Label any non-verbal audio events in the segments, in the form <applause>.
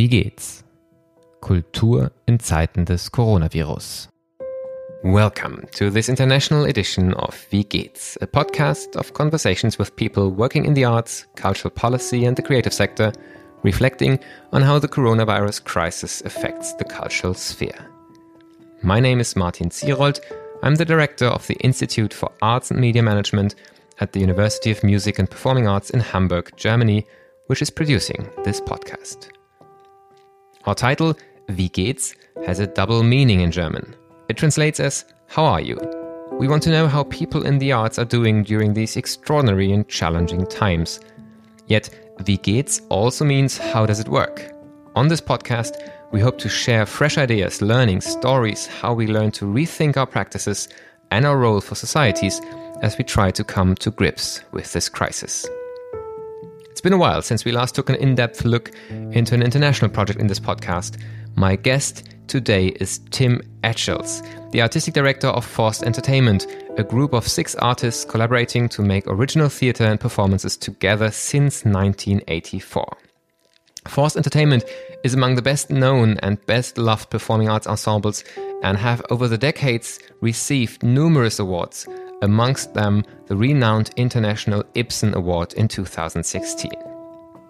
Wie geht's? Kultur in Zeiten des Coronavirus. Welcome to this international edition of Wie geht's, a podcast of conversations with people working in the arts, cultural policy, and the creative sector, reflecting on how the coronavirus crisis affects the cultural sphere. My name is Martin Zierold. I'm the director of the Institute for Arts and Media Management at the University of Music and Performing Arts in Hamburg, Germany, which is producing this podcast. Our title, Wie geht's, has a double meaning in German. It translates as How are you? We want to know how people in the arts are doing during these extraordinary and challenging times. Yet, Wie geht's also means How does it work? On this podcast, we hope to share fresh ideas, learning, stories, how we learn to rethink our practices and our role for societies as we try to come to grips with this crisis. It's been a while since we last took an in depth look into an international project in this podcast. My guest today is Tim Etchells, the artistic director of Forced Entertainment, a group of six artists collaborating to make original theatre and performances together since 1984. Forced Entertainment is among the best known and best loved performing arts ensembles and have over the decades received numerous awards, amongst them the renowned International Ibsen Award in 2016.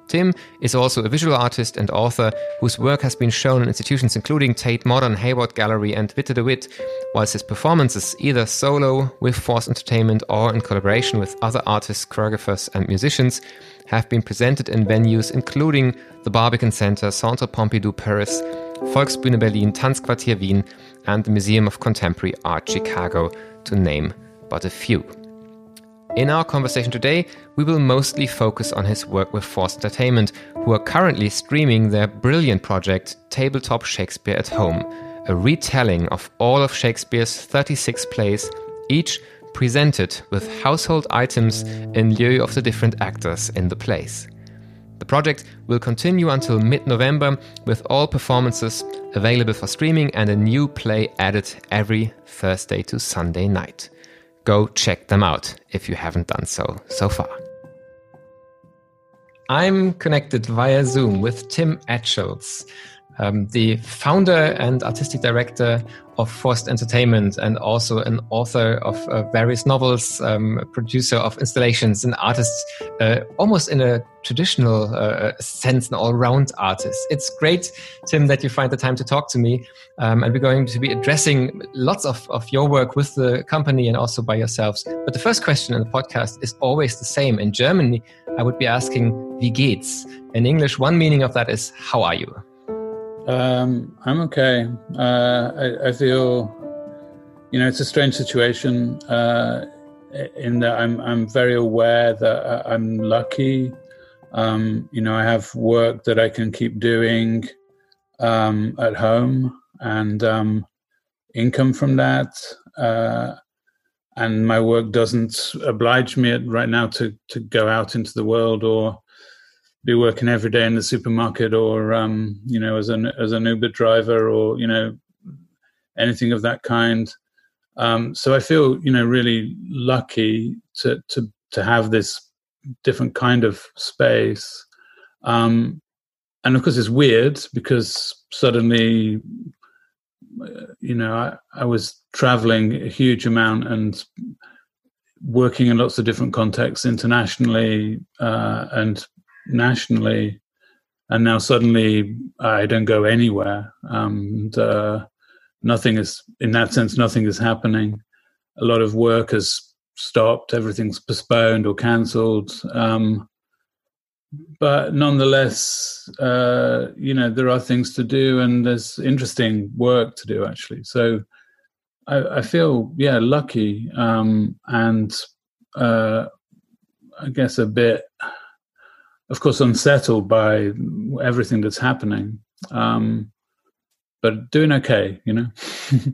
Tim is also a visual artist and author whose work has been shown in institutions including Tate Modern, Hayward Gallery, and Witte de With, whilst his performances, either solo, with Forced Entertainment, or in collaboration with other artists, choreographers, and musicians, have been presented in venues including the Barbican Center, Centre Pompidou Paris, Volksbühne Berlin, Tanzquartier Wien, and the Museum of Contemporary Art Chicago, to name but a few. In our conversation today, we will mostly focus on his work with Forced Entertainment, who are currently streaming their brilliant project Tabletop Shakespeare at Home, a retelling of all of Shakespeare's 36 plays, each presented with household items in lieu of the different actors in the plays. The project will continue until mid November with all performances available for streaming and a new play added every Thursday to Sunday night go check them out if you haven't done so so far. I'm connected via Zoom with Tim Etchells, um, the founder and artistic director of Forced Entertainment and also an author of uh, various novels, um, producer of installations and artists, uh, almost in a traditional uh, sense, an all round artist. It's great, Tim, that you find the time to talk to me. Um, and we're going to be addressing lots of, of your work with the company and also by yourselves. But the first question in the podcast is always the same. In Germany, I would be asking, wie geht's? In English, one meaning of that is, how are you? Um, I'm okay. Uh, I, I, feel, you know, it's a strange situation uh, in that I'm I'm very aware that I'm lucky. Um, you know, I have work that I can keep doing um, at home and um, income from that. Uh, and my work doesn't oblige me right now to to go out into the world or be working every day in the supermarket or um, you know as an as an Uber driver or you know anything of that kind. Um, so I feel you know really lucky to to to have this different kind of space. Um, and of course, it's weird because suddenly, you know, I, I was traveling a huge amount and working in lots of different contexts internationally uh, and nationally, and now suddenly I don't go anywhere. And uh, nothing is, in that sense, nothing is happening. A lot of work has stopped, everything's postponed or cancelled. Um, but nonetheless, uh, you know, there are things to do and there's interesting work to do actually. So I, I feel, yeah, lucky um, and uh, I guess a bit of course, unsettled by everything that's happening, um, but doing okay, you know.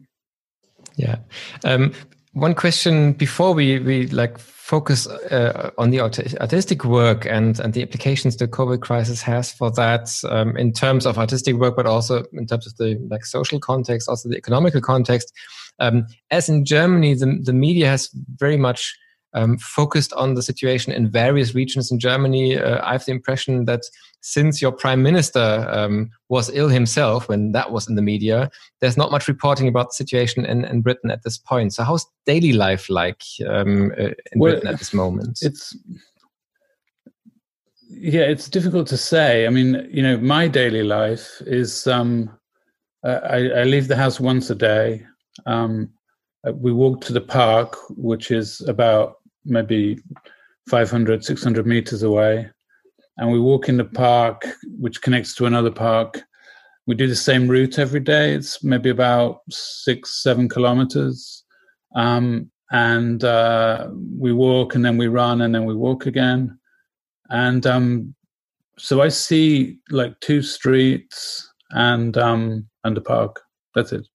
<laughs> yeah. Um, one question before we we like focus uh, on the artistic work and and the implications the COVID crisis has for that um, in terms of artistic work, but also in terms of the like social context, also the economical context. Um, as in Germany, the the media has very much um, focused on the situation in various regions in Germany. Uh, I have the impression that since your prime minister um, was ill himself when that was in the media, there's not much reporting about the situation in, in Britain at this point. So, how's daily life like um, uh, in well, Britain at this moment? It's yeah, it's difficult to say. I mean, you know, my daily life is um, I, I leave the house once a day. Um, we walk to the park, which is about maybe 500, 600 meters away. And we walk in the park, which connects to another park. We do the same route every day. It's maybe about six, seven kilometers. Um, and uh, we walk and then we run and then we walk again. And um, so I see like two streets and um, and a park. That's it.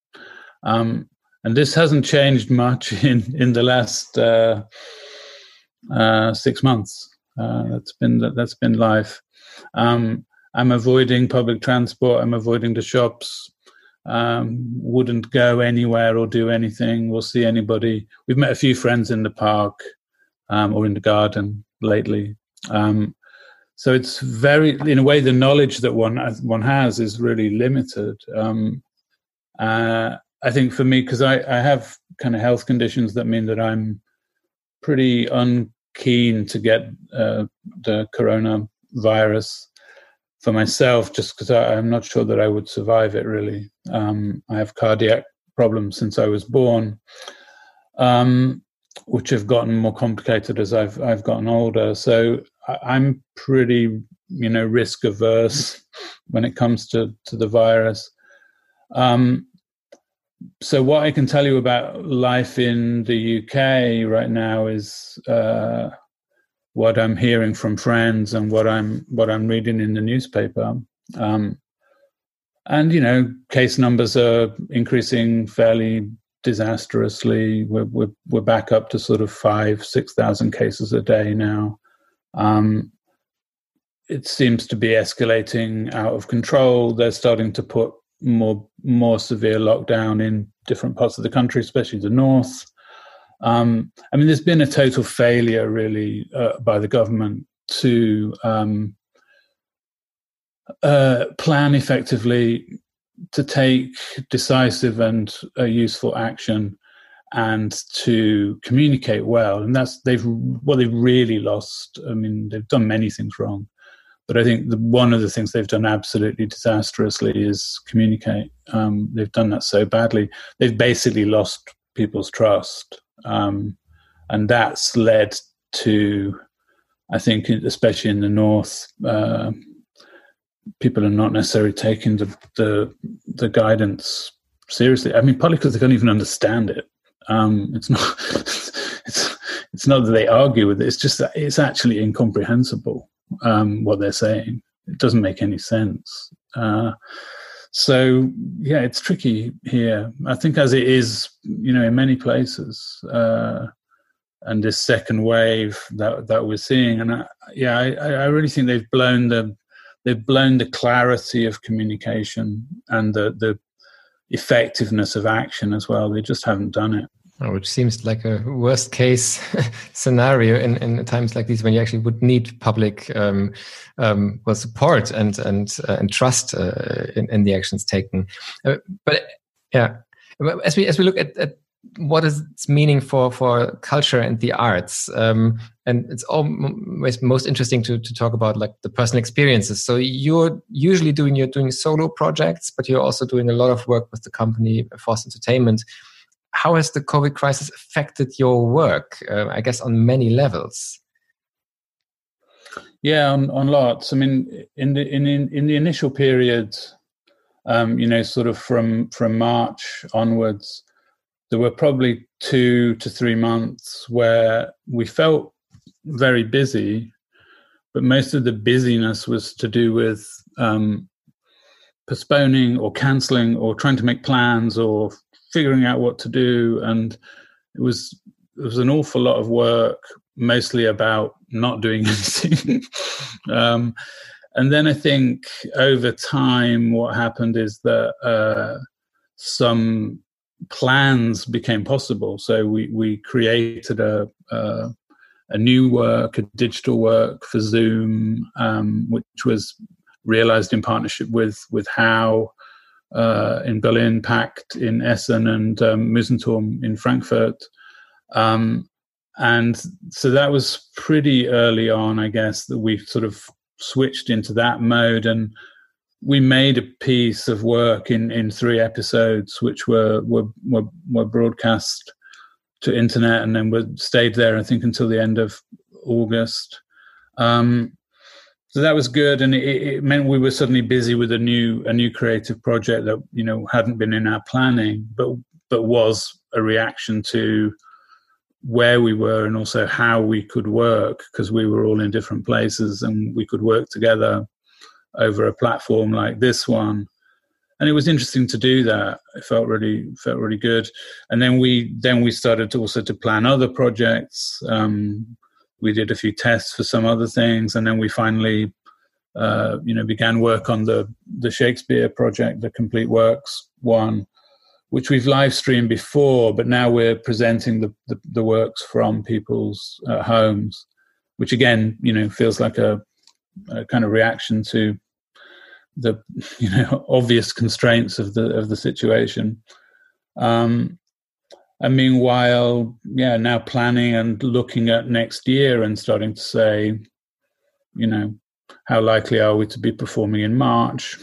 Um, and this hasn't changed much <laughs> in in the last uh, uh, six months. Uh, that's been that's been life. Um, I'm avoiding public transport. I'm avoiding the shops. Um, wouldn't go anywhere or do anything. We'll see anybody. We've met a few friends in the park um, or in the garden lately. Um, so it's very, in a way, the knowledge that one one has is really limited. Um, uh, I think for me, because I, I have kind of health conditions that mean that I'm pretty unkeen to get uh, the coronavirus for myself, just because I'm not sure that I would survive it. Really, um, I have cardiac problems since I was born, um, which have gotten more complicated as I've I've gotten older. So I'm pretty, you know, risk averse <laughs> when it comes to to the virus. Um, so what I can tell you about life in the UK right now is uh, what I'm hearing from friends and what I'm what I'm reading in the newspaper. Um, and you know, case numbers are increasing fairly disastrously. We're we're, we're back up to sort of five six thousand cases a day now. Um, it seems to be escalating out of control. They're starting to put more more severe lockdown in different parts of the country, especially the north. Um, I mean, there's been a total failure, really, uh, by the government to um, uh, plan effectively, to take decisive and uh, useful action, and to communicate well. And that's they've well, they've really lost. I mean, they've done many things wrong. But I think the, one of the things they've done absolutely disastrously is communicate. Um, they've done that so badly. They've basically lost people's trust. Um, and that's led to, I think, especially in the North, uh, people are not necessarily taking the, the, the guidance seriously. I mean, partly because they don't even understand it. Um, it's not. <laughs> It's it's not that they argue with it. It's just that it's actually incomprehensible um, what they're saying. It doesn't make any sense. Uh, so yeah, it's tricky here. I think as it is, you know, in many places, uh, and this second wave that that we're seeing, and I, yeah, I, I really think they've blown the they've blown the clarity of communication and the the effectiveness of action as well. They just haven't done it. Oh, which seems like a worst case <laughs> scenario in, in times like these when you actually would need public um, um, well support and and uh, and trust uh, in, in, the actions taken. Uh, but yeah, as we as we look at, at what is its meaning for for culture and the arts um, and it's always most interesting to, to talk about like the personal experiences so you're usually doing you're doing solo projects but you're also doing a lot of work with the company Forced Entertainment how has the COVID crisis affected your work? Uh, I guess on many levels. Yeah, on, on lots. I mean, in the in in, in the initial period, um, you know, sort of from from March onwards, there were probably two to three months where we felt very busy, but most of the busyness was to do with um, postponing or cancelling or trying to make plans or figuring out what to do, and it was it was an awful lot of work, mostly about not doing <laughs> anything. um, and then I think over time, what happened is that uh, some plans became possible. So we we created a, a a new work, a digital work for Zoom, um, which was realized in partnership with with HAU uh, in Berlin, Pact in Essen, and um, Mousonturm in Frankfurt. Um, and so that was pretty early on, I guess, that we sort of switched into that mode and we made a piece of work in, in three episodes, which were, were were were broadcast to internet and then were stayed there, I think, until the end of August. Um, so that was good, and it, it, meant we were suddenly busy with a new a new creative project that you know hadn't been in our planning, but but was a reaction to where we were and also how we could work because we were all in different places and we could work together over a platform like this one. And it was interesting to do that. It felt really felt really good. And then we then we started to also to plan other projects um, we did a few tests for some other things and then we finally uh, you know began work on the the shakespeare project the complete works one which we've live streamed before, but now we're presenting the, the, the works from people's uh, homes, which again, you know, feels like a, a, kind of reaction to the <laughs> you know obvious constraints of the of the situation. Um, and meanwhile, yeah, now planning and looking at next year and starting to say, you know, how likely are we to be performing in March?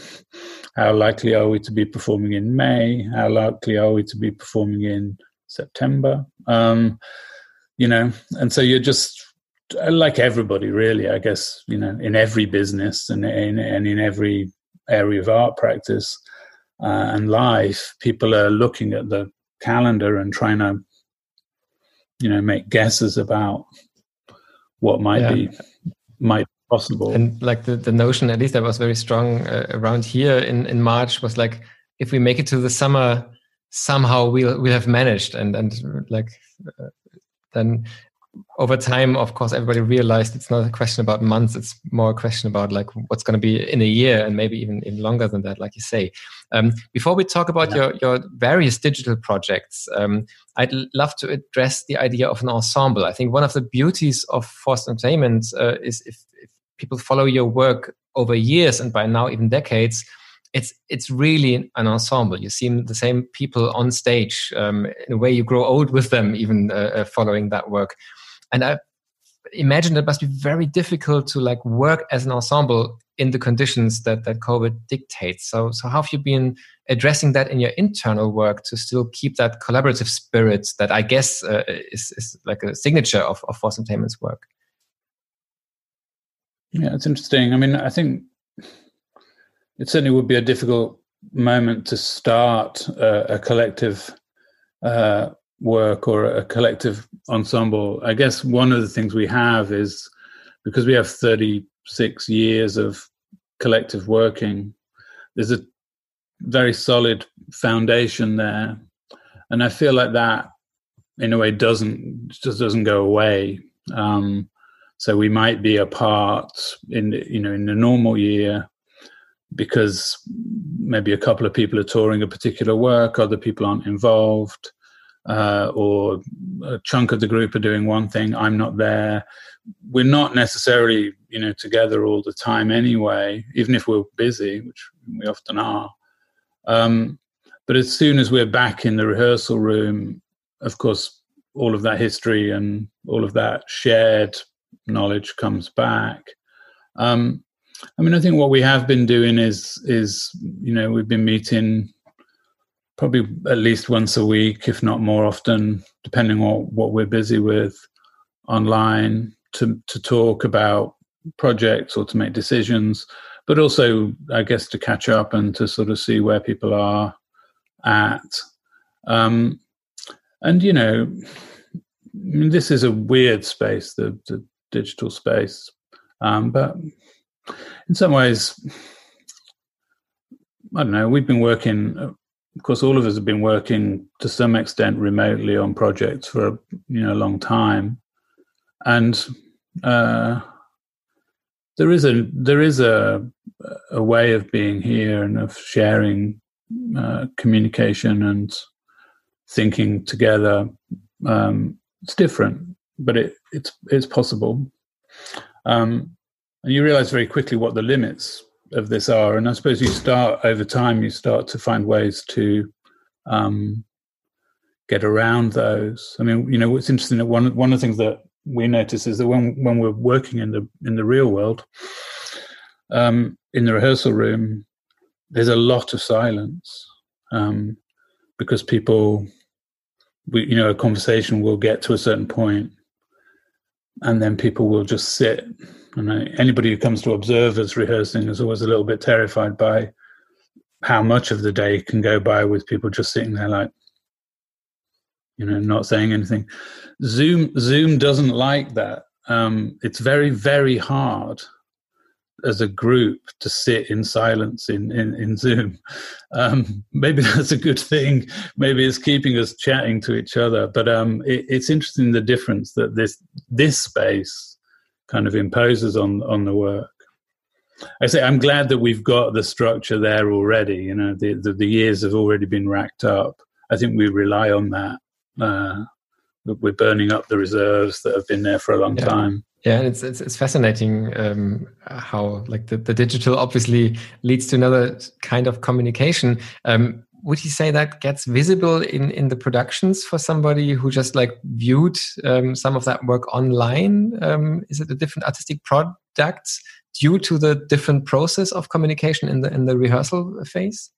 How likely are we to be performing in May? How likely are we to be performing in September? Um, you know, and so you're just like everybody, really. I guess you know, in every business and in and in every area of art practice uh, and life, people are looking at the calendar and trying to, you know, make guesses about what might yeah. be might be possible. And like the, the notion, at least that was very strong uh, around here in, in March, was like if we make it to the summer, somehow we'll we'll have managed. And and like uh, then over time, of course, everybody realized it's not a question about months; it's more a question about like what's going to be in a year, and maybe even even longer than that, like you say. Um, before we talk about yeah. your your various digital projects, um, I'd love to address the idea of an ensemble. I think one of the beauties of forced entertainment uh, is if people follow your work over years and by now even decades, it's it's really an ensemble. You see the same people on stage. Um, in a way, you grow old with them, even uh, uh, following that work. And I imagine it must be very difficult to like work as an ensemble in the conditions that that COVID dictates. So, so how have you been addressing that in your internal work to still keep that collaborative spirit that I guess uh, is is like a signature of of Forced Entertainment's work? Yeah, it's interesting. I mean, I think it certainly would be a difficult moment to start a, a collective uh, work or a collective ensemble. I guess one of the things we have is because we have 36 years of collective working, there's a very solid foundation there. And I feel like that, in a way, doesn't just doesn't go away. Um, so we might be apart in you know in the normal year because maybe a couple of people are touring a particular work, other people aren't involved, uh, or a chunk of the group are doing one thing. I'm not there. We're not necessarily you know together all the time anyway, even if we're busy, which we often are. Um, but as soon as we're back in the rehearsal room, of course, all of that history and all of that shared knowledge comes back. Um, I mean, I think what we have been doing is is you know we've been meeting probably at least once a week, if not more often, depending on what we're busy with online to to talk about projects or to make decisions, but also I guess to catch up and to sort of see where people are at. Um, and you know, this is a weird space, the, the digital space. Um, but in some ways, I don't know, we've been working, of course, all of us have been working to some extent remotely on projects for a you know, a long time. And uh, there is a there is a a way of being here and of sharing uh, communication and thinking together. Um, it's different but it, it's it's possible. Um, and you realize very quickly what the limits of this are. And I suppose you start over time, you start to find ways to um, get around those. I mean, you know, what's interesting that one one of the things that we notice is that when when we're working in the in the real world, um, in the rehearsal room, there's a lot of silence um, because people, we, you know, a conversation will get to a certain point, and then people will just sit. And anybody who comes to observe us rehearsing is always a little bit terrified by how much of the day can go by with people just sitting there like you know not saying anything. Zoom zoom doesn't like that. Um, it's very very hard as a group to sit in silence in in, in zoom. Um, maybe <laughs> that's a good thing. Maybe it's keeping us chatting to each other. But um, it, it's interesting the difference that this this space kind of imposes on on the work I say I'm glad that we've got the structure there already. You know, the, the, the years have already been racked up. I think we rely on that uh, we're burning up the reserves that have been there for a long yeah. time. Yeah, it's it's, it's fascinating um, how like the, the digital obviously leads to another kind of communication. Um, would you say that gets visible in in the productions for somebody who just like viewed um, some of that work online? Um, is it a different artistic product due to the different process of communication in the in the rehearsal phase?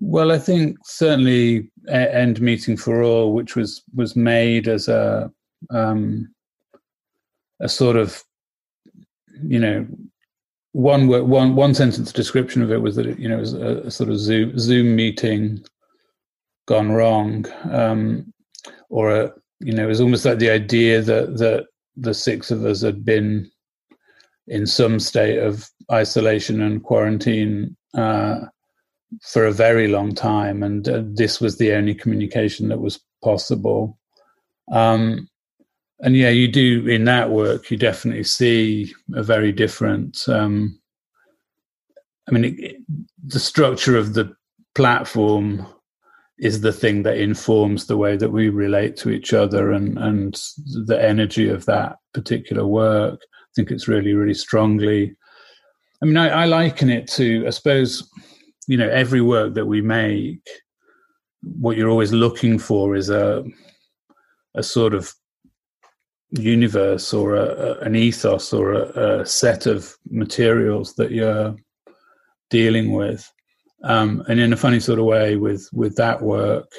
Well, I think certainly end meeting for all, which was was made as a um, a sort of you know one word, one one sentence description of it was that it, you know it was a, a sort of Zoom Zoom meeting gone wrong, um, or a you know it was almost like the idea that that the six of us had been in some state of isolation and quarantine. Uh, for a very long time, and uh, this was the only communication that was possible. Um, and yeah, you do in that work, you definitely see a very different. Um, I mean, it, the structure of the platform is the thing that informs the way that we relate to each other and and the energy of that particular work. I think it's really, really strongly. I mean, I, I liken it to, I suppose, you know every work that we make what you're always looking for is a a sort of universe or a, a, an ethos or a, a, set of materials that you're dealing with. Um, and in a funny sort of way with with that work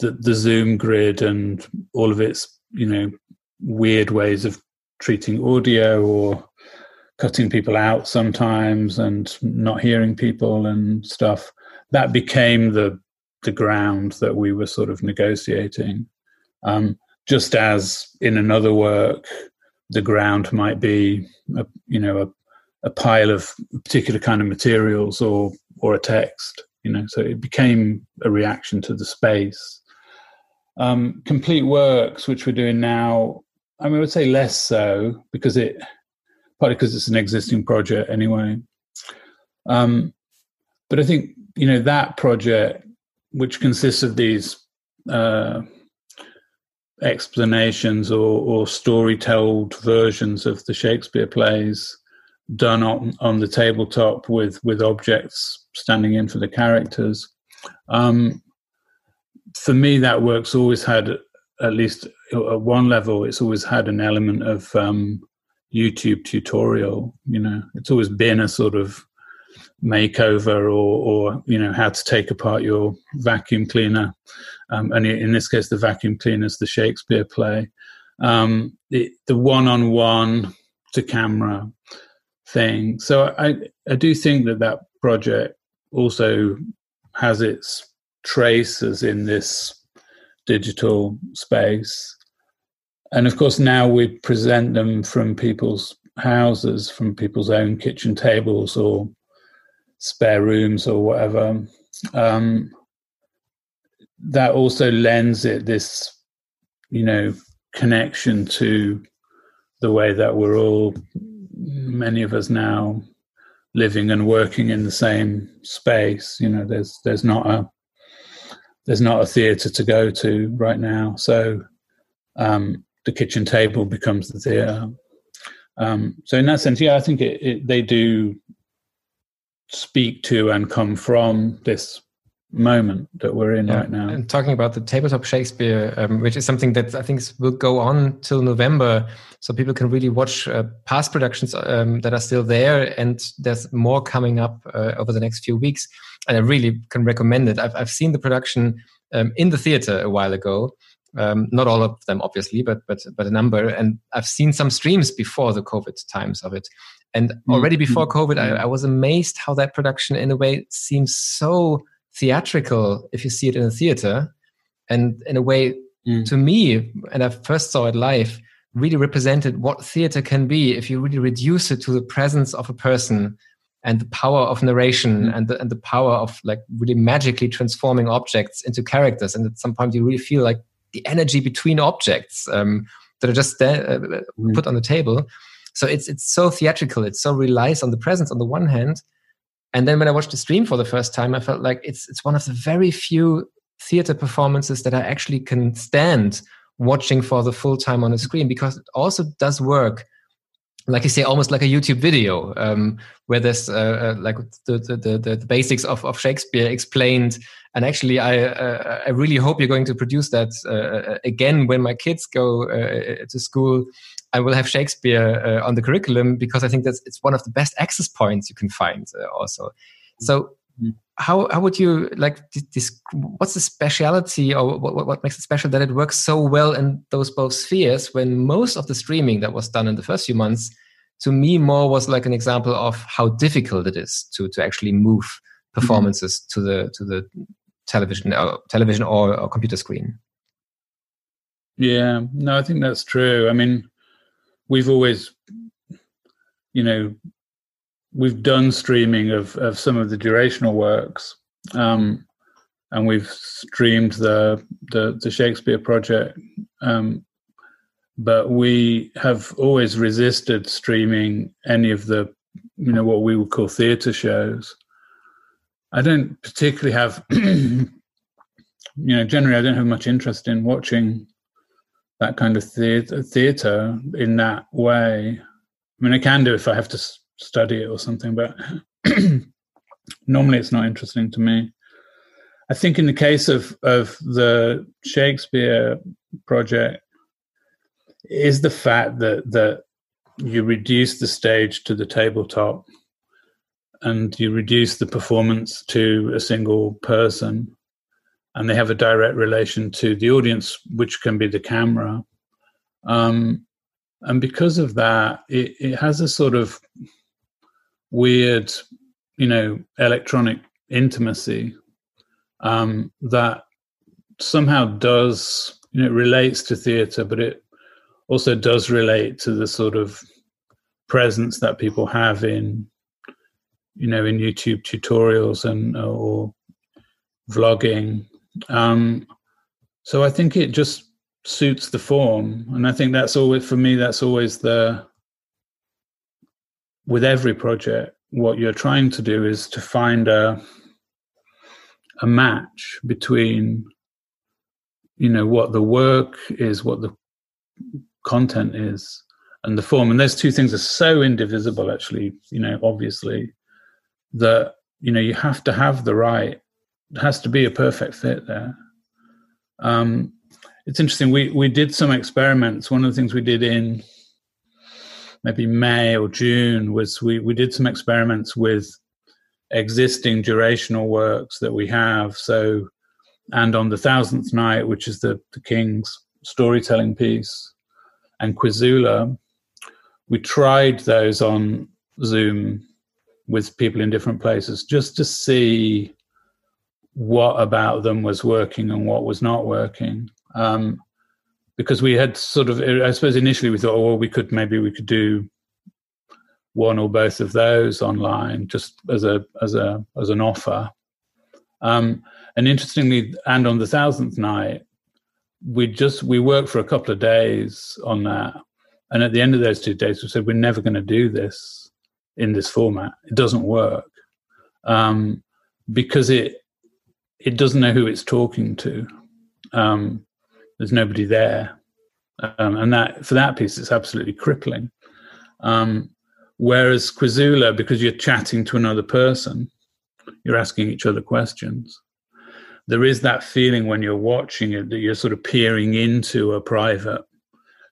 the, the zoom grid and all of its you know weird ways of treating audio or cutting people out sometimes and not hearing people and stuff that became the the ground that we were sort of negotiating. Um, just as in another work the ground might be a, you know a, a pile of particular kind of materials or or a text you know so it became a reaction to the space um, complete works which we're doing now i mean i would say less so because it partly because it's an existing project anyway. Um, but I think you know that project, which consists of these uh, explanations or, or story-told versions of the Shakespeare plays, done on on the tabletop with with objects standing in for the characters. Um, for me, that work's always had at least at one level, it's always had an element of um, YouTube tutorial. You know, it's always been a sort of makeover or, or you know, how to take apart your vacuum cleaner. Um, and in this case, the vacuum cleaners, the Shakespeare play. Um, the, the one-on-one to camera thing. So I, I do think that that project also has its traces in this digital space and of course, now we present them from people's houses, from people's own kitchen tables or spare rooms or whatever. Um, that also lends it this, you know, connection to the way that we're all, many of us now, living and working in the same space. You know, there's there's not a there's not a theatre to go to right now, so um, the kitchen table becomes the theatre. Um, so in that sense, yeah, I think it, it, they do speak to and come from this moment that we're in yeah. right now. And talking about the tabletop Shakespeare, um, which is something that I think will go on till November, so people can really watch uh, past productions um, that are still there, and there's more coming up uh, over the next few weeks. And I really can recommend it. I've I've seen the production um, in the theater a while ago. Um, not all of them, obviously, but but but a number. And I've seen some streams before the COVID times of it. And already mm-hmm. before COVID, I, I was amazed how that production, in a way, seems so theatrical if you see it in a theater and in a way mm. to me and i first saw it live really represented what theater can be if you really reduce it to the presence of a person and the power of narration mm. and, the, and the power of like really magically transforming objects into characters and at some point you really feel like the energy between objects um, that are just there, uh, mm. put on the table so it's it's so theatrical it so relies on the presence on the one hand and then when I watched the stream for the first time, I felt like it's it's one of the very few theater performances that I actually can stand watching for the full time on a screen because it also does work like you say, almost like a YouTube video, um, where there's uh, uh, like the, the, the, the, basics of, of Shakespeare explained. And actually, I uh, I really hope you're going to produce that uh, uh again when my kids go uh, to school. I will have Shakespeare uh, on the curriculum because I think that's it's one of the best access points you can find uh, also. So mm-hmm. how how would you like this what's the speciality or what, what makes it special that it works so well in those both spheres when most of the streaming that was done in the first few months to me more was like an example of how difficult it is to to actually move mm-hmm. performances mm -hmm. to the to the television or uh, television or, or computer screen yeah no i think that's true i mean we've always, you know, we've done streaming of of some of the durational works, um, and we've streamed the the, the Shakespeare project. Um, but we have always resisted streaming any of the, you know, what we would call theatre shows. I don't particularly have, <clears throat> you know, generally I don't have much interest in watching that kind of theater, in that way. I mean, I can do if I have to study it or something, but <clears throat> normally it's not interesting to me. I think in the case of of the Shakespeare project is the fact that that you reduce the stage to the tabletop and you reduce the performance to a single person and they have a direct relation to the audience, which can be the camera. Um, and because of that, it, it has a sort of weird, you know, electronic intimacy um, that somehow does, you know, relates to theatre, but it also does relate to the sort of presence that people have in, you know, in YouTube tutorials and or vlogging um, so I think it just suits the form, and I think that's always for me. That's always the with every project. What you're trying to do is to find a a match between you know what the work is, what the content is, and the form. And those two things are so indivisible, actually. You know, obviously, that you know you have to have the right has to be a perfect fit there. Um, it's interesting. We we did some experiments. One of the things we did in maybe May or June was we we did some experiments with existing durational works that we have. So, and on the thousandth night, which is the the king's storytelling piece, and Quizoola, we tried those on Zoom with people in different places just to see what about them was working and what was not working. Um, because we had sort of, I suppose initially we thought, oh, well, we could maybe we could do one or both of those online just as a as a as an offer. Um, and interestingly, and on the thousandth night, we just we worked for a couple of days on that, and at the end of those two days, we said we're never going to do this in this format. It doesn't work um, because it it doesn't know who it's talking to. Um, there's nobody there. um, and that for that piece, it's absolutely crippling. Um, whereas Quizoola, because you're chatting to another person, you're asking each other questions. There is that feeling when you're watching it that you're sort of peering into a private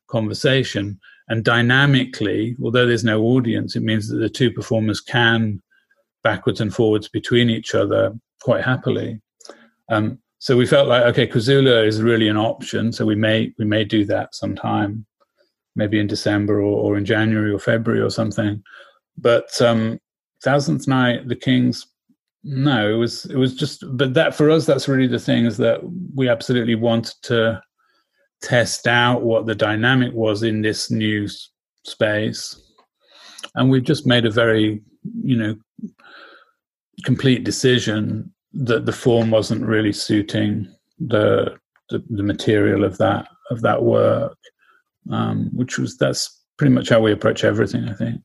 conversation. And dynamically, although there's no audience, it means that the two performers can backwards and forwards between each other quite happily. Um, so we felt like okay, Quizoola is really an option. So we may we may do that sometime, maybe in December or, or in January or February or something. But um, Thousandth Night, The Kings, no, it was it was just. But that for us, that's really the thing is that we absolutely wanted to test out what the dynamic was in this new space, and we've just made a very you know complete decision that the form wasn't really suiting the the, the material of that of that work, um, which was that's pretty much how we approach everything. I think.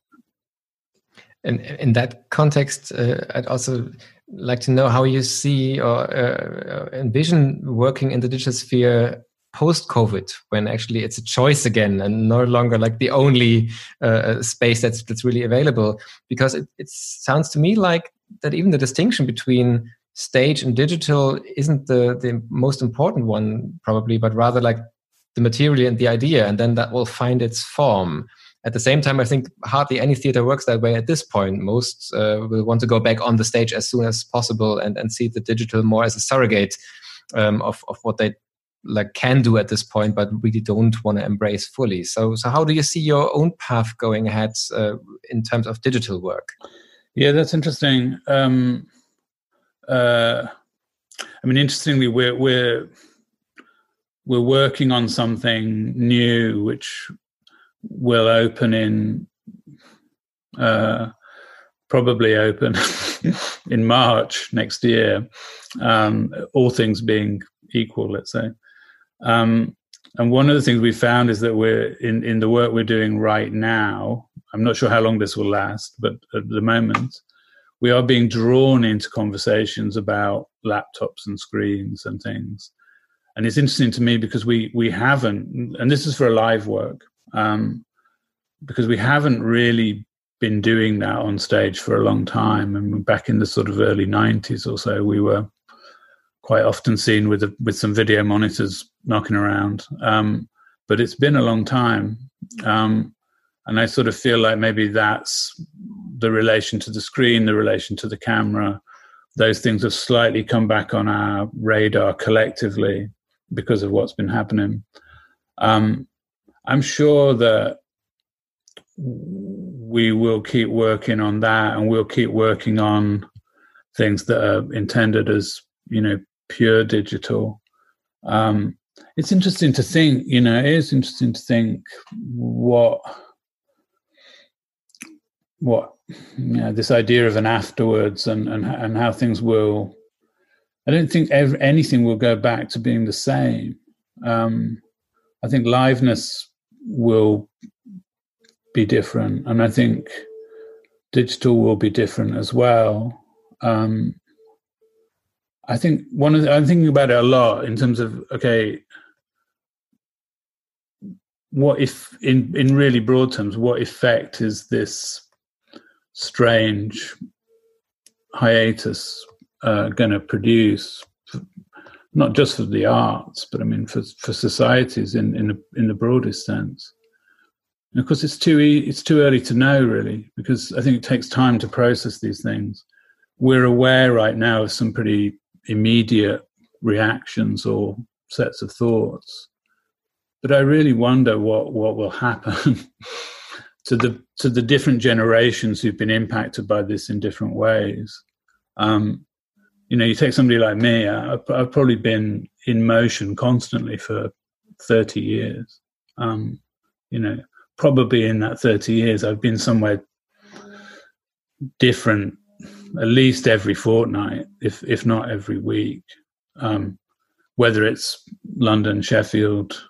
And in that context, uh, I'd also like to know how you see or uh, envision working in the digital sphere post COVID, when actually it's a choice again and no longer like the only uh, space that's that's really available. Because it, it sounds to me like that even the distinction between stage and digital isn't the the most important one probably but rather like the material and the idea and then that will find its form. At the same time i think hardly any theater works that way at this point. Most uh, will want to go back on the stage as soon as possible and and see the digital more as a surrogate um, of of what they like can do at this point but really don't want to embrace fully. So so how do you see your own path going ahead uh, in terms of digital work? Yeah that's interesting. Um uh, I mean, interestingly, we're we're we're working on something new, which will open in uh, probably open <laughs> in March next year. Um, all things being equal, let's say. Um, and one of the things we found is that we're in, in the work we're doing right now. I'm not sure how long this will last, but at the moment, we are being drawn into conversations about laptops and screens and things. And it's interesting to me because we we haven't, and this is for a live work, um, because we haven't really been doing that on stage for a long time. And back in the sort of early '90s or so, we were quite often seen with a, with some video monitors knocking around. Um, but it's been a long time, um, and I sort of feel like maybe that's the relation to the screen, the relation to the camera, those things have slightly come back on our radar collectively because of what's been happening. Um, I'm sure that we will keep working on that and we'll keep working on things that are intended as, you know, pure digital. Um, it's interesting to think, you know, it is interesting to think what what you know, this idea of an afterwards and, and and how things will. I don't think anything will go back to being the same. Um, I think liveness will be different, and I think digital will be different as well. Um, I think one of the, I'm thinking about it a lot in terms of okay, what if in in really broad terms, what effect is this strange hiatus uh, going to produce, not just for the arts, but I mean for for societies in in, in the broadest sense. And of course, it's too it's too early to know really, because I think it takes time to process these things. We're aware right now of some pretty immediate reactions or sets of thoughts, but I really wonder what what will happen. <laughs> to the to the different generations who've been impacted by this in different ways. Um, you know, you take somebody like me. I've, I've, probably been in motion constantly for thirty years. Um, you know, probably in that thirty years, I've been somewhere different at least every fortnight, if if not every week. Um, whether it's London, Sheffield,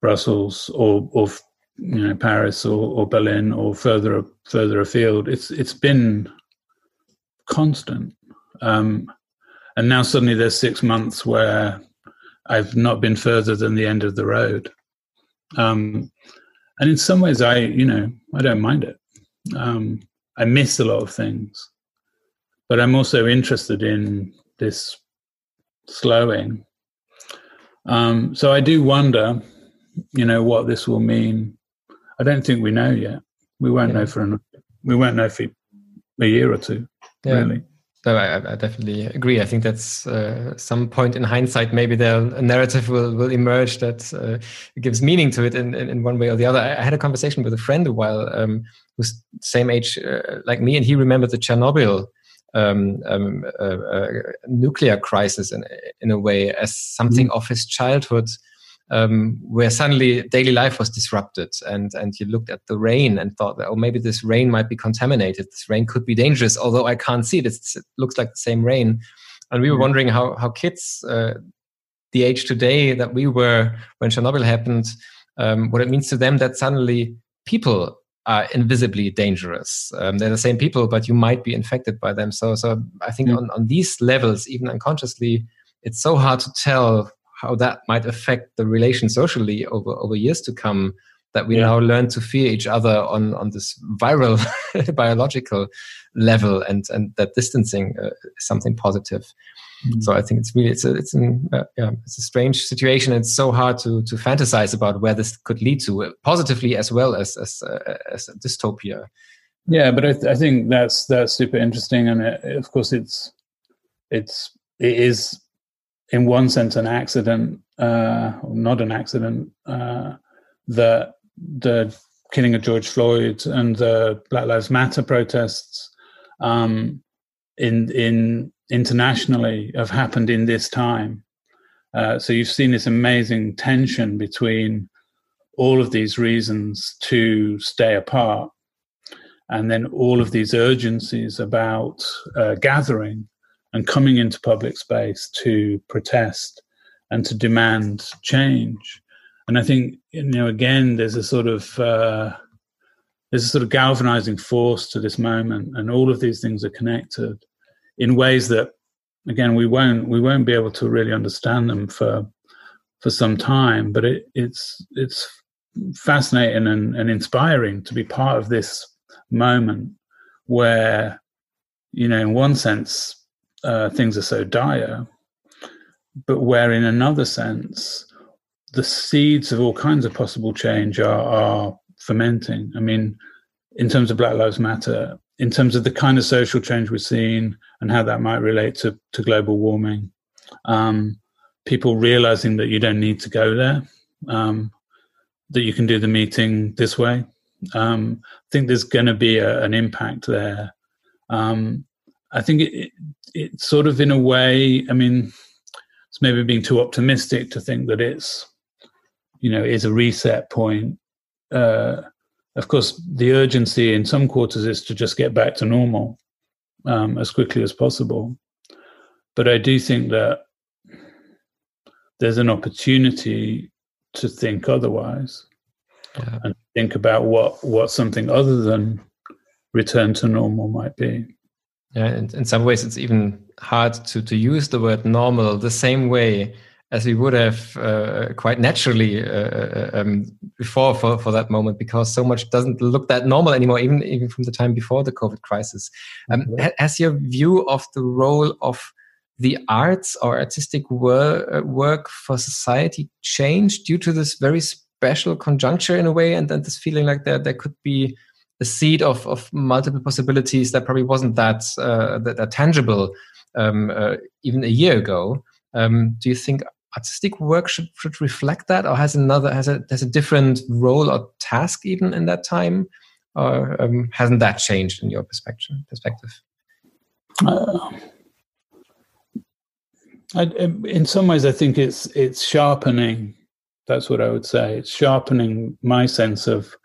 Brussels, or or you know Paris or, or Berlin or further further afield. It's it's been constant, um, and now suddenly there's six months where I've not been further than the end of the road. Um, and in some ways, I, you know, I don't mind it. Um, I miss a lot of things, but I'm also interested in this slowing. Um, so I do wonder, you know, what this will mean. I don't think we know yet. We won't yeah. know for an, we won't know for a year or two, yeah. really. No, I, I, definitely agree. I think that's uh, some point in hindsight. Maybe the narrative will, will emerge that uh, gives meaning to it in, in, in, one way or the other. I, had a conversation with a friend a while um, who's same age uh, like me, and he remembered the Chernobyl um, um, uh, uh, nuclear crisis in, in a way as something mm. of his childhood um, where suddenly daily life was disrupted and and you looked at the rain and thought oh maybe this rain might be contaminated. This rain could be dangerous although i can't see it. It's, it looks like the same rain. And we were wondering how how kids uh, the age today that we were when chernobyl happened um, what it means to them that suddenly people are invisibly dangerous. Um, they're the same people but you might be infected by them. So so i think mm. on, on these levels even unconsciously it's so hard to tell how that might affect the relation socially over over years to come that we yeah. now learn to fear each other on on this viral <laughs> biological level and and that distancing uh, is something positive mm. so i think it's really it's a it's an uh, yeah it's a strange situation it's so hard to to fantasize about where this could lead to uh, positively as well as as uh, as a dystopia yeah but I, th- I think that's that's super interesting and it, of course it's it's it is in one sense, an accident, uh, not an accident, uh, the the killing of George Floyd and the Black Lives Matter protests um, in in internationally have happened in this time. Uh, so you've seen this amazing tension between all of these reasons to stay apart, and then all of these urgencies about uh, gathering and coming into public space to protest and to demand change. And I think you know again, there's a sort of uh, there's a sort of galvanizing force to this moment, and all of these things are connected in ways that again we won't we won't be able to really understand them for for some time. But it, it's it's fascinating and, and inspiring to be part of this moment where you know in one sense uh, things are so dire, but where in another sense, the seeds of all kinds of possible change are, are fermenting. I mean, in terms of Black Lives Matter, in terms of the kind of social change we're seeing and how that might relate to, to global warming, um, people realizing that you don't need to go there, um, that you can do the meeting this way. Um, I think there's going to be a, an impact there. Um, I think it, it's sort of in a way, I mean, it's maybe being too optimistic to think that it's, you know, is a reset point. Uh, of course, the urgency in some quarters is to just get back to normal um, as quickly as possible. But I do think that there's an opportunity to think otherwise yeah. and think about what what something other than return to normal might be. Yeah, and in some ways, it's even hard to, to use the word normal the same way as we would have uh, quite naturally uh, uh, um, before for, for that moment, because so much doesn't look that normal anymore, even even from the time before the COVID crisis. Um, mm-hmm. Has your view of the role of the arts or artistic wor- uh, work for society changed due to this very special conjuncture in a way, and then this feeling like there there could be a seed of, of multiple possibilities that probably wasn't that uh, that, that, tangible um, uh, even a year ago. Um, do you think artistic work should, should reflect that, or has another has a has a different role or task even in that time, or um, hasn't that changed in your perspective? Perspective. Uh, I, in some ways, I think it's it's sharpening. That's what I would say. It's sharpening my sense of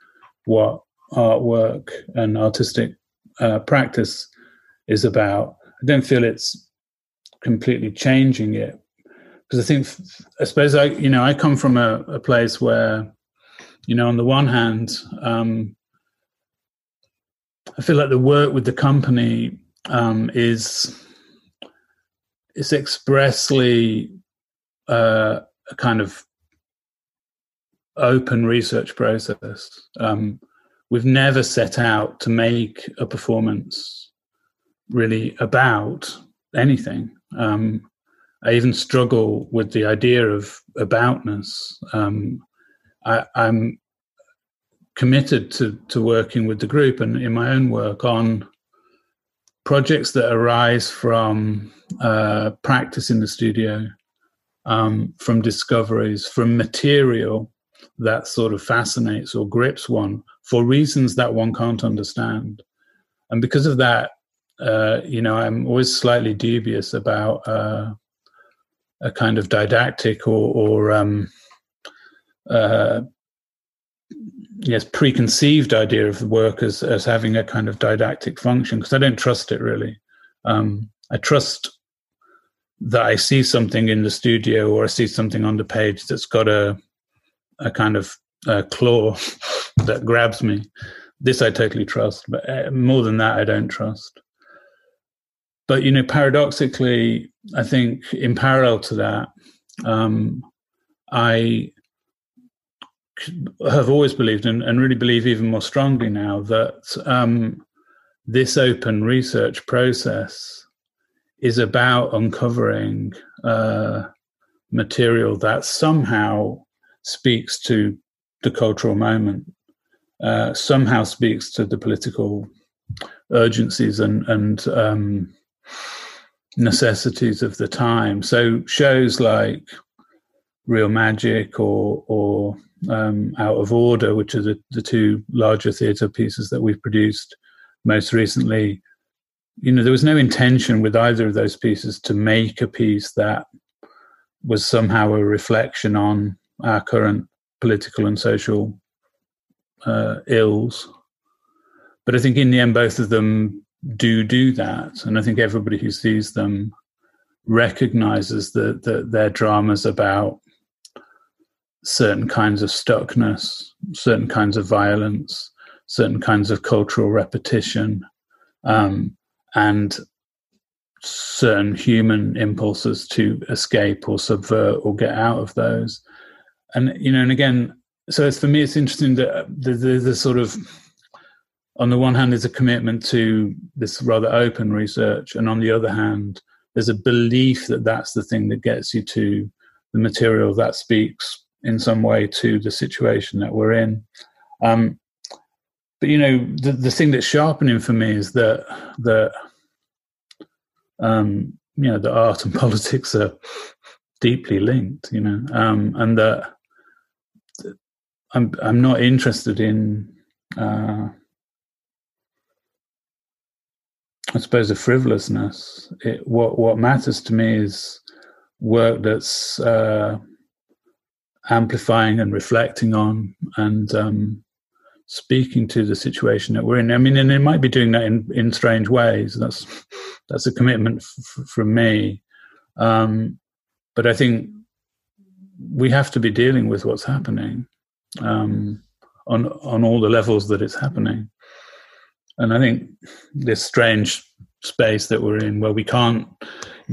what artwork and artistic uh, practice is about. I don't feel it's completely changing it because I think I suppose I you know I come from a, a place where you know on the one hand um, I feel like the work with the company um, is is expressly uh, a kind of open research process. Um, we've never set out to make a performance really about anything. Um, I even struggle with the idea of aboutness. Um, I, am committed to, to working with the group and in my own work on projects that arise from uh, practice in the studio, um, from discoveries, from material that sort of fascinates or grips one for reasons that one can't understand. And because of that, uh, you know, I'm always slightly dubious about uh, a kind of didactic or, or um, uh, yes, preconceived idea of the work as, as having a kind of didactic function because I don't trust it really. Um, I trust that I see something in the studio or I see something on the page that's got a a kind of claw <laughs> that grabs me. This I totally trust, but uh, more than that, I don't trust. But you know, paradoxically, I think in parallel to that, um, I have always believed and, and, really believe even more strongly now that um, this open research process is about uncovering uh, material that somehow speaks to the cultural moment, uh, somehow speaks to the political urgencies and, and um, necessities of the time. So shows like Real Magic or or um, Out of Order, which are the, the two larger theatre pieces that we've produced most recently, you know, there was no intention with either of those pieces to make a piece that was somehow a reflection on our current political and social uh, ills. But I think in the end, both of them do do that, and I think everybody who sees them recognizes that, that their dramas about certain kinds of stuckness, certain kinds of violence, certain kinds of cultural repetition, um, and certain human impulses to escape or subvert or get out of those. And you know, and again, so it's for me, it's interesting that there's the, the sort of on the one hand, there's a commitment to this rather open research, and on the other hand, there's a belief that that's the thing that gets you to the material that speaks in some way to the situation that we're in. Um, but you know, the, the thing that's sharpening for me is that that um, you know, the art and <laughs> politics are deeply linked. You know, um, and that I'm I'm not interested in. Uh, I suppose the frivolousness. It, what what matters to me is work that's uh, amplifying and reflecting on and um, speaking to the situation that we're in. I mean, and it might be doing that in, in strange ways. That's that's a commitment f- from me. Um, but I think we have to be dealing with what's happening um, on on all the levels that it's happening. And I think this strange space that we're in, where we can't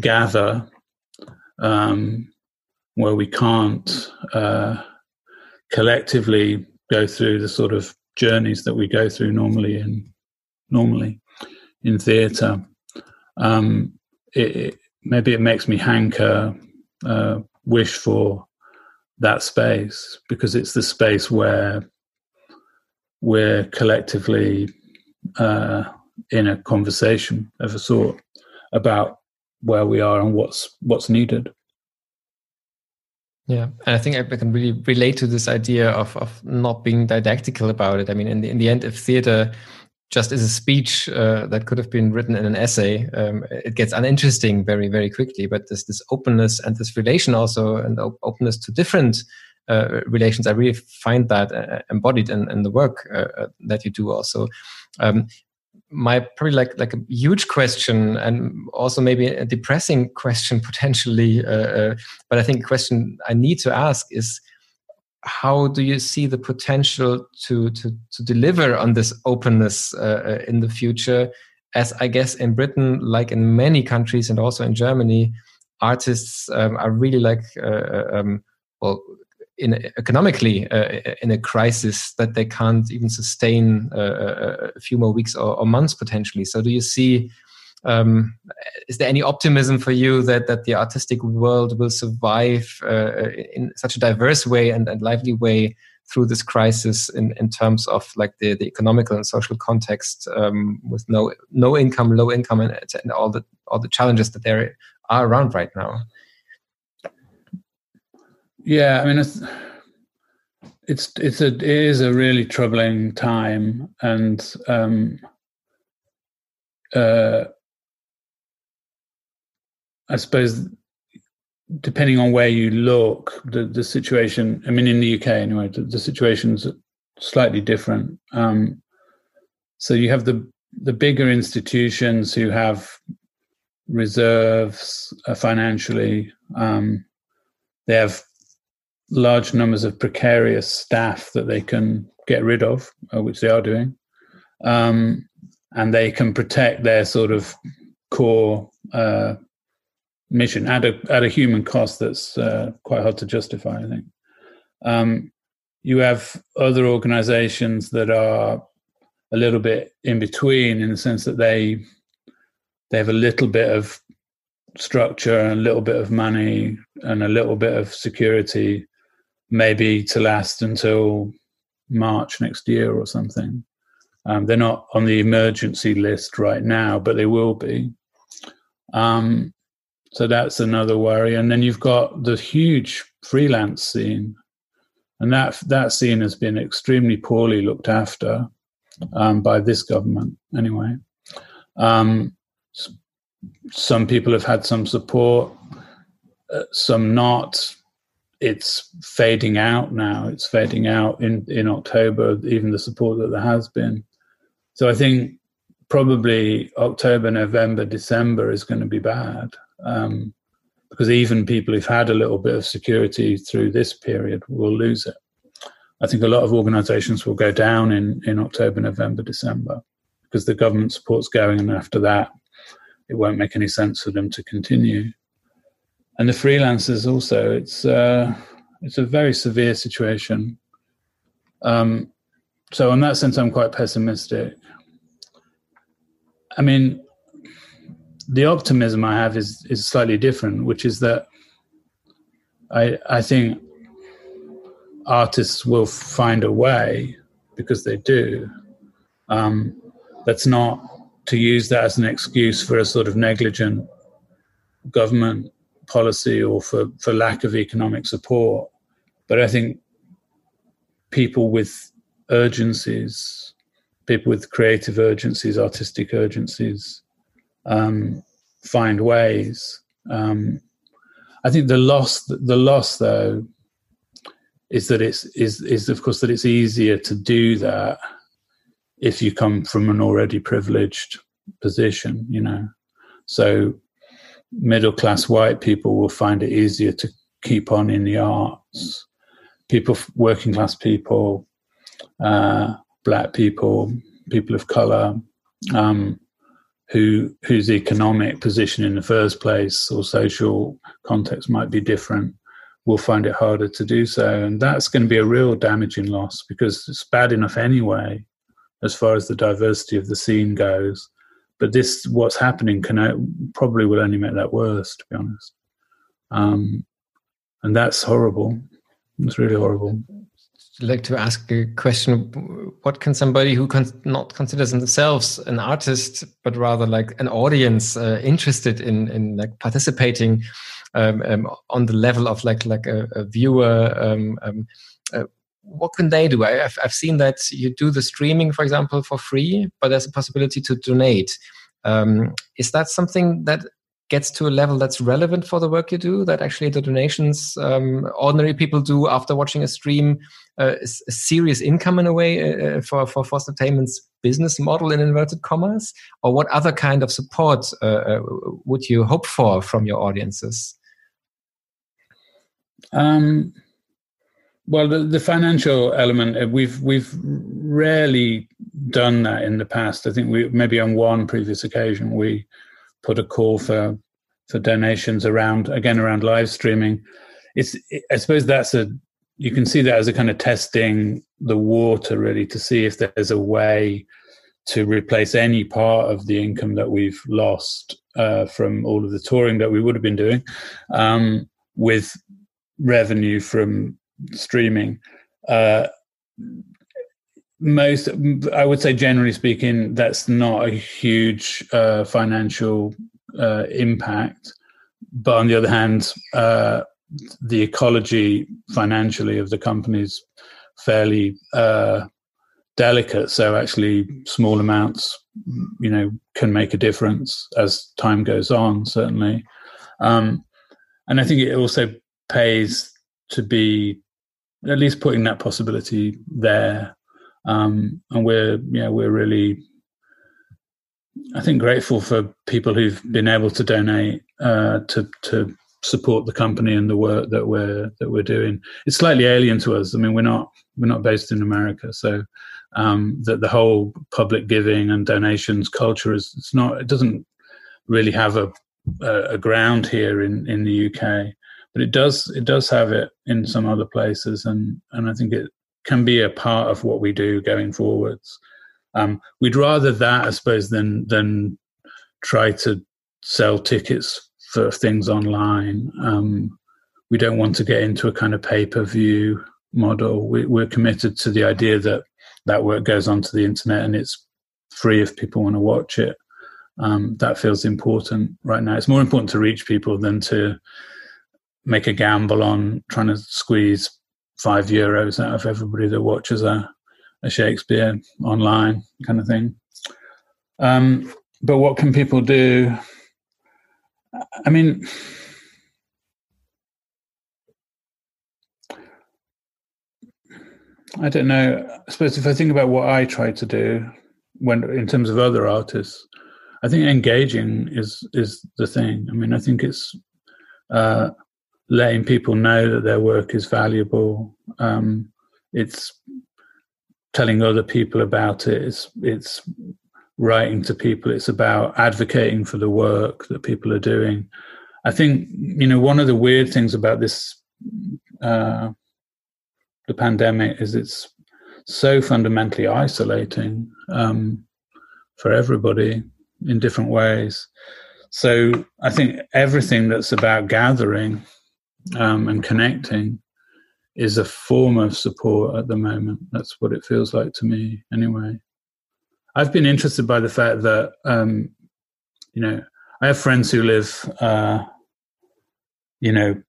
gather um, where we can't uh, collectively go through the sort of journeys that we go through normally in normally in theatre. Um, it, it, maybe it makes me hanker, uh, wish for that space because it's the space where we're collectively uh, in a conversation of a sort about where we are and what's what's needed. Yeah, and I think I can really relate to this idea of of not being didactical about it. I mean, in the in the end, if theater just is a speech uh, that could have been written in an essay, um, it gets uninteresting very very quickly. But this this openness and this relation also, and op- openness to different uh, relations, I really find that uh, embodied in, in the work uh, uh, that you do. Also, um, my probably like like a huge question and also maybe a depressing question <laughs> potentially uh, but i think a question i need to ask is how do you see the potential to to to deliver on this openness uh, uh in the future as i guess in britain like in many countries and also in germany artists um, are really like uh, uh, um, well in economically uh, in a crisis that they can't even sustain uh, a few more weeks or, or, months potentially. So, do you see? Um, is there any optimism for you that that the artistic world will survive uh, in such a diverse way and, and lively way through this crisis in, in terms of like the, the economical and social context um, with no no income, low income, and, and all the all the challenges that there are around right now. Yeah, I mean it's it's it's a it is a really troubling time, and um, uh, I suppose depending on where you look, the, the situation, I mean, in the UK anyway, the, the situation's slightly different. Um, so you have the, the bigger institutions who have reserves uh, financially. Um, they have large numbers of precarious staff that they can get rid of, uh, which they are doing. Um, and they can protect their sort of core uh, mission at a at a human cost that's uh, quite hard to justify. I think. Um, you have other organizations that are a little bit in between in the sense that they they have a little bit of structure and a little bit of money and a little bit of security maybe to last until march next year or something um, they're not on the emergency list right now but they will be um, so that's another worry. And then you've got the huge freelance scene, and that that scene has been extremely poorly looked after um, by this government, anyway. Um, some people have had some support, uh, some not. It's fading out now. It's fading out in in October. Even the support that there has been. So I think probably October, November, December is going to be bad um, because even people who've had a little bit of security through this period will lose it. I think a lot of organisations will go down in, in October, November, December because the government support's going, and after that, it won't make any sense for them to continue. And the freelancers also, it's uh, it's a very severe situation. Um, so, in that sense, I'm quite pessimistic. I mean, the optimism I have is is slightly different, which is that I I think artists will find a way because they do. Um, that's not to use that as an excuse for a sort of negligent government policy or for, for lack of economic support. But I think people with urgencies, people with creative urgencies, artistic urgencies, um, find ways. Um, I think the loss, the loss though, is that it's is is of course that it's easier to do that if you come from an already privileged position, you know. So middle class white people will find it easier to keep on in the arts. People, working class people, uh, black people, people of color, um, who whose economic position in the first place or social context might be different will find it harder to do so. And that's going to be a real damaging loss because it's bad enough anyway as far as the diversity of the scene goes. But this what's happening can probably will only make that worse to be honest. Um, and that's horrible. It's really horrible like to ask a question what can somebody who can not considers themselves an artist but rather like an audience uh, interested in in like participating um, um, on the level of like like a, a viewer um, um uh, what can they do? I, have I've seen that you do the streaming for example for free but there's a possibility to donate. Um, is that something that gets to a level that's relevant for the work you do that actually the donations um, ordinary people do after watching a stream uh, a serious income in a way uh, uh, for for Forced Entertainment's business model in inverted commas? Or what other kind of support uh, uh would you hope for from your audiences? Um, well the, the financial element uh, we've we've rarely done that in the past. I think we maybe on one previous occasion we put a call for for donations around again around live streaming. It's I suppose that's a you can see that as a kind of testing the water really to see if there's a way to replace any part of the income that we've lost uh, from all of the touring that we would have been doing um, with revenue from streaming. Uh, most, I would say, generally speaking, that's not a huge uh, financial uh, impact. But on the other hand, uh, the ecology financially of the company's fairly uh, delicate. So actually, small amounts, you know, can make a difference as time goes on. Certainly, um, and I think it also pays to be at least putting that possibility there. Um, and we're, know, we're really, I think, grateful for people who've been able to donate uh, to to support the company and the work that we're that we're doing. It's slightly alien to us. I mean, we're not we're not based in America, so um, that the whole public giving and donations culture is it's not it doesn't really have a a, a ground here in in the UK, but it does it does have it in some other places, and and I think it can be a part of what we do going forwards. Um, we'd rather that, I suppose, than than try to sell tickets for things online. Um, we don't want to get into a kind of pay per view model. We, we're committed to the idea that that work goes onto the internet and it's free if people want to watch it. Um, that feels important right now. It's more important to reach people than to make a gamble on trying to squeeze five euros out of everybody that watches a, a Shakespeare online kind of thing. Um, but what can people do? I mean, I don't know. I suppose if I think about what I try to do when in terms of other artists, I think engaging is is the thing. I mean, I think it's uh, letting people know that their work is valuable. Um, it's telling other people about it. It's it's writing to people. It's about advocating for the work that people are doing. I think you know one of the weird things about this uh, the pandemic is it's so fundamentally isolating um, for everybody in different ways. So I think everything that's about gathering um, and connecting is a form of support at the moment. That's what it feels like to me, anyway. I've been interested by the fact that um, you know I have friends who live, uh, you know,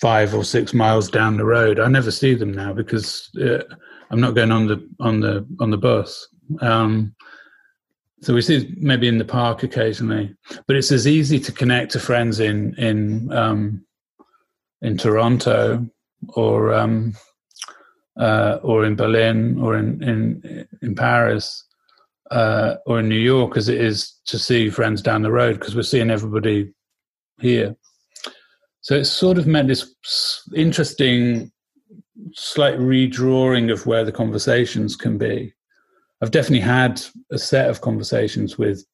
five or six miles down the road. I never see them now because uh, I'm not going on the on the on the bus. Um, so we see maybe in the park occasionally, but it's as easy to connect to friends in in um, in Toronto or um, uh, or in Berlin or in in in Paris uh, or in New York as it is to see friends down the road because we're seeing everybody here. So it's sort of meant this interesting, slight redrawing of where the conversations can be. I've definitely had a set of conversations with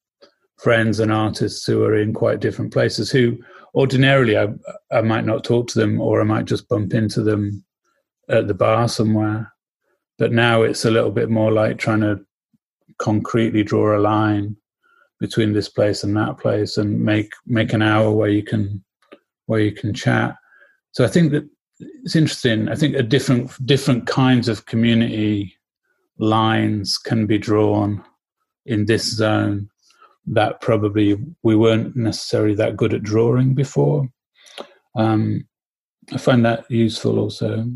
friends and artists who are in quite different places who ordinarily I, I might not talk to them or I might just bump into them at the bar somewhere. But now it's a little bit more like trying to concretely draw a line between this place and that place and make make an hour where you can where you can chat. So I think that it's interesting. I think a different different kinds of community lines can be drawn in this zone that probably we weren't necessarily that good at drawing before. Um, I find that useful also.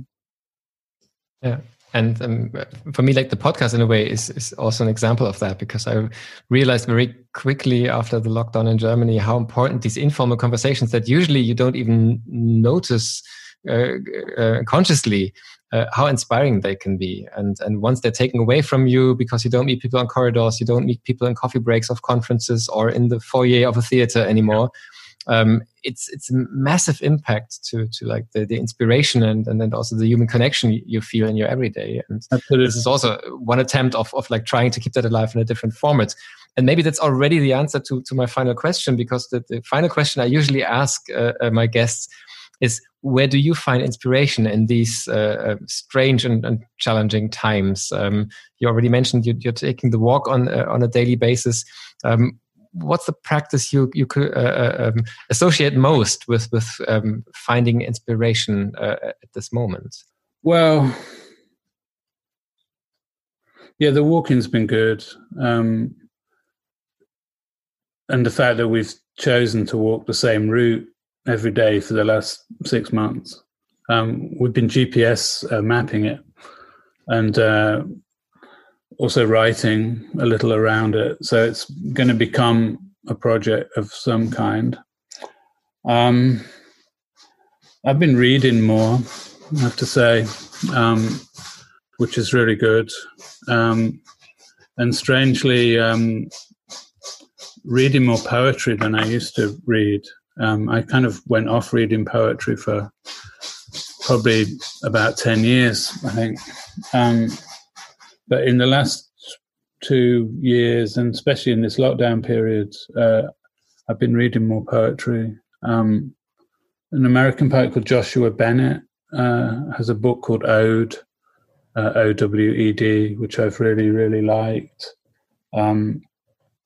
Yeah. And um, for me, like the podcast in a way is, is also an example of that because I realized very quickly after the lockdown in Germany how important these informal conversations that usually you don't even notice uh, uh, consciously uh, how inspiring they can be. And and once they're taken away from you because you don't meet people on corridors, you don't meet people in coffee breaks of conferences or in the foyer of a theater anymore um, it's it's a massive impact to to like the, the inspiration and and then also the human connection you feel in your everyday. And Absolutely. this is also one attempt of of like trying to keep that alive in a different format. And maybe that's already the answer to to my final question because the, the final question I usually ask uh, uh, my guests is where do you find inspiration in these uh, uh, strange and, and, challenging times? Um, you already mentioned you, are taking the walk on uh, on a daily basis. Um, what's the practice you you could uh, uh, um, associate most with with um, finding inspiration uh, at this moment? Well, yeah, the walking's been good, um, and the fact that we've chosen to walk the same route every day for the last six months. Um, we've been GPS uh, mapping it, and uh, also writing a little around it. So it's going to become a project of some kind. Um, I've been reading more, I have to say, um, which is really good. Um, and strangely, um, reading more poetry than I used to read. Um, I kind of went off reading poetry for probably about 10 years, I think. Um, but in the last two years, and especially in this lockdown period, uh, I've been reading more poetry. Um, an American poet called Joshua Bennett uh, has a book called Owed, uh, O W E D, which I've really, really liked. Um,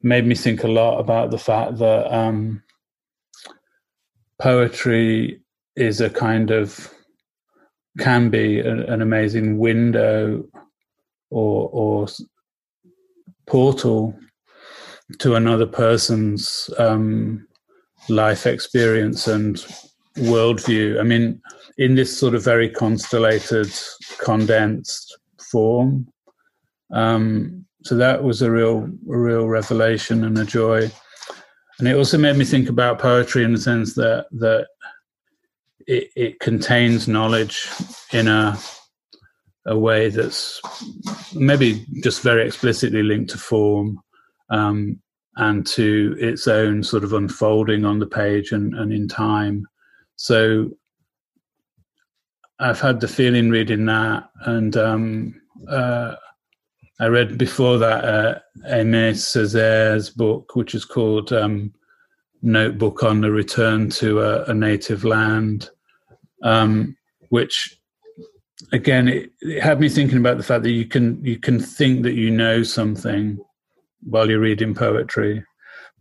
made me think a lot about the fact that um, poetry is a kind of can be a, an amazing window or or portal to another person's um, life experience and worldview. I mean, in this sort of very constellated, condensed form. Um, so that was a real, a real revelation and a joy. And it also made me think about poetry in the sense that that it, it contains knowledge in a a way that's maybe just very explicitly linked to form um, and to its own sort of unfolding on the page and, and in time. So I've had the feeling reading that, and um, uh, I read before that uh, Aimé Césaire's book, which is called um, Notebook on the Return to a, a Native Land, um, which again, it, it, had me thinking about the fact that you can you can think that you know something while you're reading poetry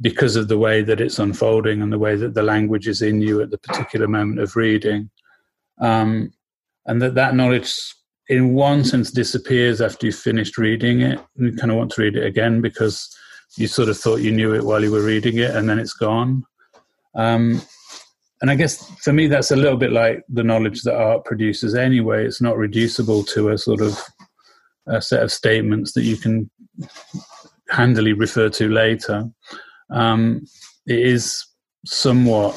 because of the way that it's unfolding and the way that the language is in you at the particular moment of reading, um, and that that knowledge, in one sense, disappears after you've finished reading it. And you kind of want to read it again because you sort of thought you knew it while you were reading it, and then it's gone. Um, and I guess for me, that's a little bit like the knowledge that art produces anyway. It's not reducible to a sort of a set of statements that you can handily refer to later. Um, it is somewhat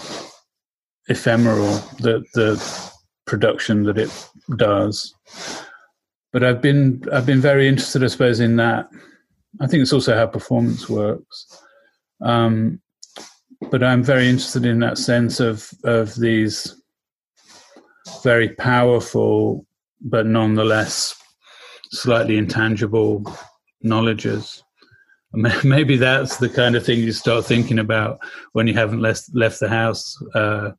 ephemeral, the, the production that it does. But I've been I've been very interested, I suppose, in that. I think it's also how performance works. Um, but I'm very interested in that sense of of these very powerful but nonetheless slightly intangible knowledges. <laughs> Maybe that's the kind of thing you start thinking about when you haven't left left the house, uh,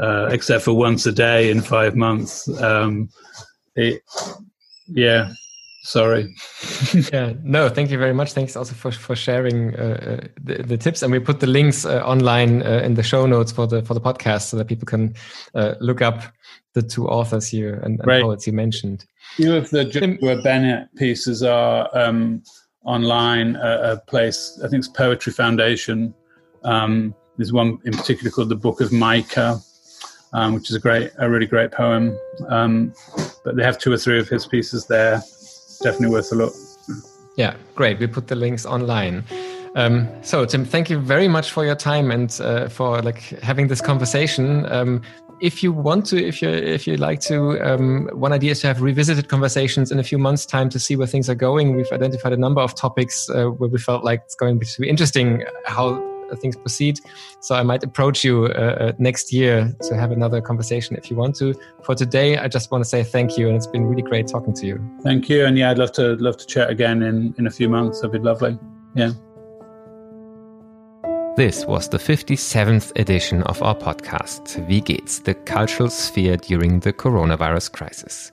uh, except for once a day in five months. Um, it, yeah, sorry. <laughs> Yeah no thank you very much. Thanks also for for sharing uh, uh, the, the, tips. And we put the links uh, online uh, in the show notes for the for the podcast so that people can uh, look up the two authors here and, and poets you mentioned. Few of the Joshua Bennett pieces are um, online a place i think it's poetry foundation. Um, there's one in particular called the book of micah um, which is a great a really great poem um, but they have two or three of his pieces there definitely worth a look. Yeah, great. We put the links online. Um, so Tim, thank you very much for your time and uh, for like having this conversation. Um, if you want to, if you if you like to, um, one idea is to have revisited conversations in a few months' time to see where things are going. We've identified a number of topics uh, where we felt like it's going to be interesting how things proceed. So I might approach you uh, uh, next year to have another conversation if you want to. For today, I just want to say thank you, and it's been really great talking to you. Thank you, and yeah, I'd love to love to chat again in in a few months. That'd be lovely. Yeah. This was the 57th edition of our podcast, Wie geht's? The Cultural Sphere During the Coronavirus Crisis.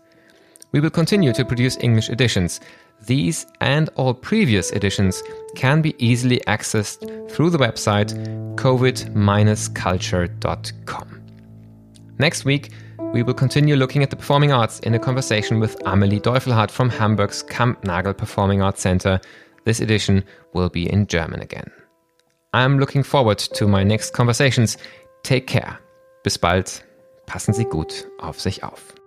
We will continue to produce English editions. These and all previous editions can be easily accessed through the website covid-culture.com. Next week, we will continue looking at the performing arts in a conversation with Amelie Deuflhard from Hamburg's Kampnagel Performing Arts Center. This edition will be in German again. I'm looking forward to my next conversations. Take care. Bis bald. Passen Sie gut auf sich auf.